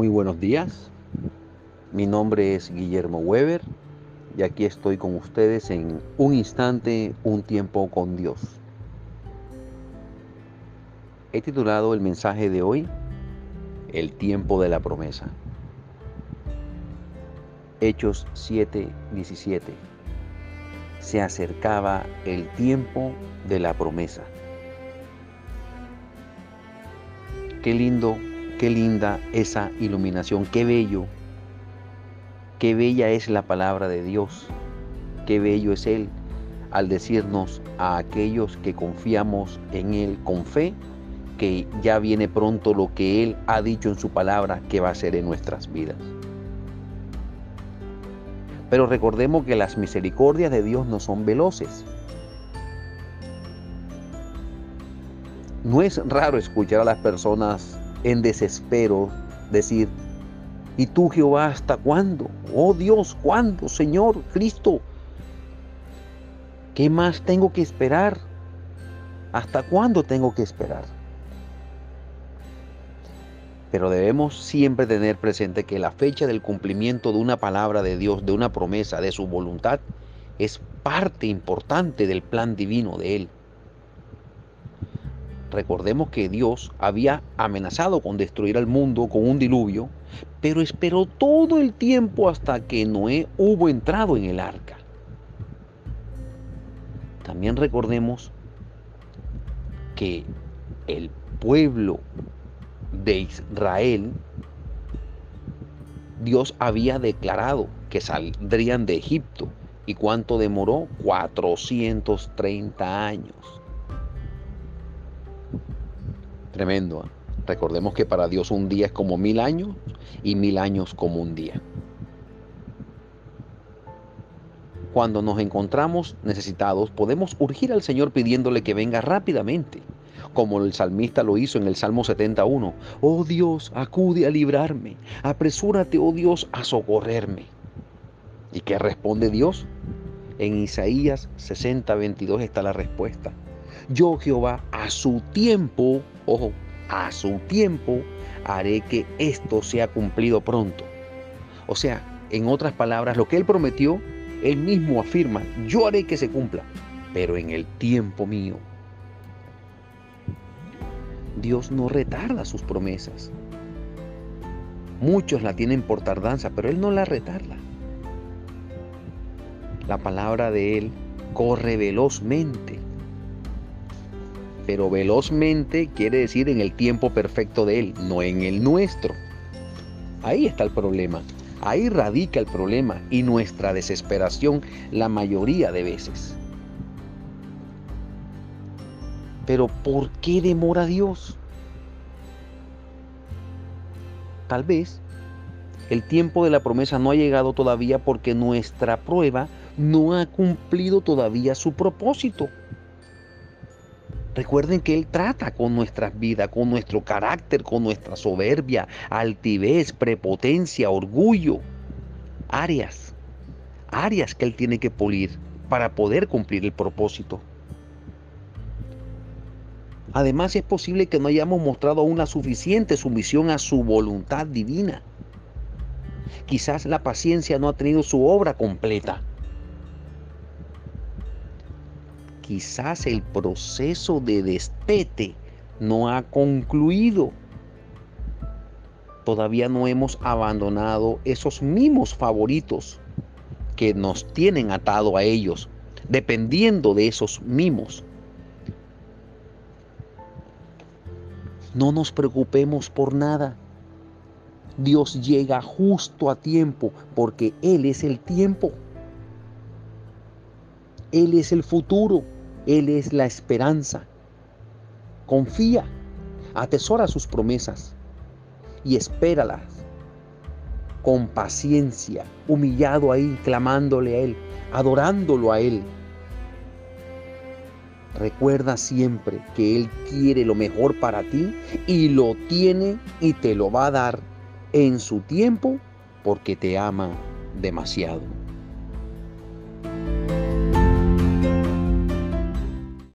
Muy buenos días. Mi nombre es Guillermo Weber y aquí estoy con ustedes en un instante, un tiempo con Dios. He titulado el mensaje de hoy El tiempo de la promesa. Hechos 7:17. Se acercaba el tiempo de la promesa. Qué lindo, qué linda esa iluminación, qué bello, qué bella es la palabra de Dios, qué bello es Él al decirnos a aquellos que confiamos en Él con fe que ya viene pronto lo que Él ha dicho en su palabra que va a ser en nuestras vidas. Pero recordemos que las misericordias de Dios no son veloces. No es raro escuchar a las personas en desespero decir, ¿y tú Jehová hasta cuándo? Oh Dios, ¿cuándo? Señor Cristo, ¿qué más tengo que esperar? ¿Hasta cuándo tengo que esperar? Pero debemos siempre tener presente que la fecha del cumplimiento de una palabra de Dios, de una promesa, de su voluntad, es parte importante del plan divino de Él. Recordemos que Dios había amenazado con destruir al mundo con un diluvio, pero esperó todo el tiempo hasta que Noé hubo entrado en el arca. También recordemos que el pueblo de Israel, Dios había declarado que saldrían de Egipto. ¿Y cuánto demoró? 430 años. Tremendo. ¿eh? Recordemos que para Dios un día es como mil años y mil años como un día. Cuando nos encontramos necesitados, podemos urgir al Señor pidiéndole que venga rápidamente como el salmista lo hizo en el Salmo 71. Oh Dios, acude a librarme, apresúrate, oh Dios, a socorrerme. ¿Y qué responde Dios? En Isaías 60, 22 está la respuesta. Yo Jehová a su tiempo, ojo, a su tiempo haré que esto sea cumplido pronto. O sea, en otras palabras, lo que él prometió, él mismo afirma, yo haré que se cumpla, pero en el tiempo mío. Dios no retarda sus promesas. Muchos la tienen por tardanza, pero Él no la retarda. La palabra de Él corre velozmente. Pero velozmente quiere decir en el tiempo perfecto de Él, no en el nuestro. Ahí está el problema. Ahí radica el problema y nuestra desesperación la mayoría de veces. Pero ¿por qué demora Dios? Tal vez el tiempo de la promesa no ha llegado todavía porque nuestra prueba no ha cumplido todavía su propósito. Recuerden que Él trata con nuestras vidas, con nuestro carácter, con nuestra soberbia, altivez, prepotencia, orgullo. Áreas, áreas que Él tiene que pulir para poder cumplir el propósito. Además es posible que no hayamos mostrado aún la suficiente sumisión a su voluntad divina. Quizás la paciencia no ha tenido su obra completa. Quizás el proceso de despete no ha concluido. Todavía no hemos abandonado esos mismos favoritos que nos tienen atado a ellos, dependiendo de esos mimos. No nos preocupemos por nada. Dios llega justo a tiempo porque Él es el tiempo. Él es el futuro. Él es la esperanza. Confía, atesora sus promesas y espéralas con paciencia, humillado ahí, clamándole a Él, adorándolo a Él. Recuerda siempre que Él quiere lo mejor para ti y lo tiene y te lo va a dar en su tiempo porque te ama demasiado.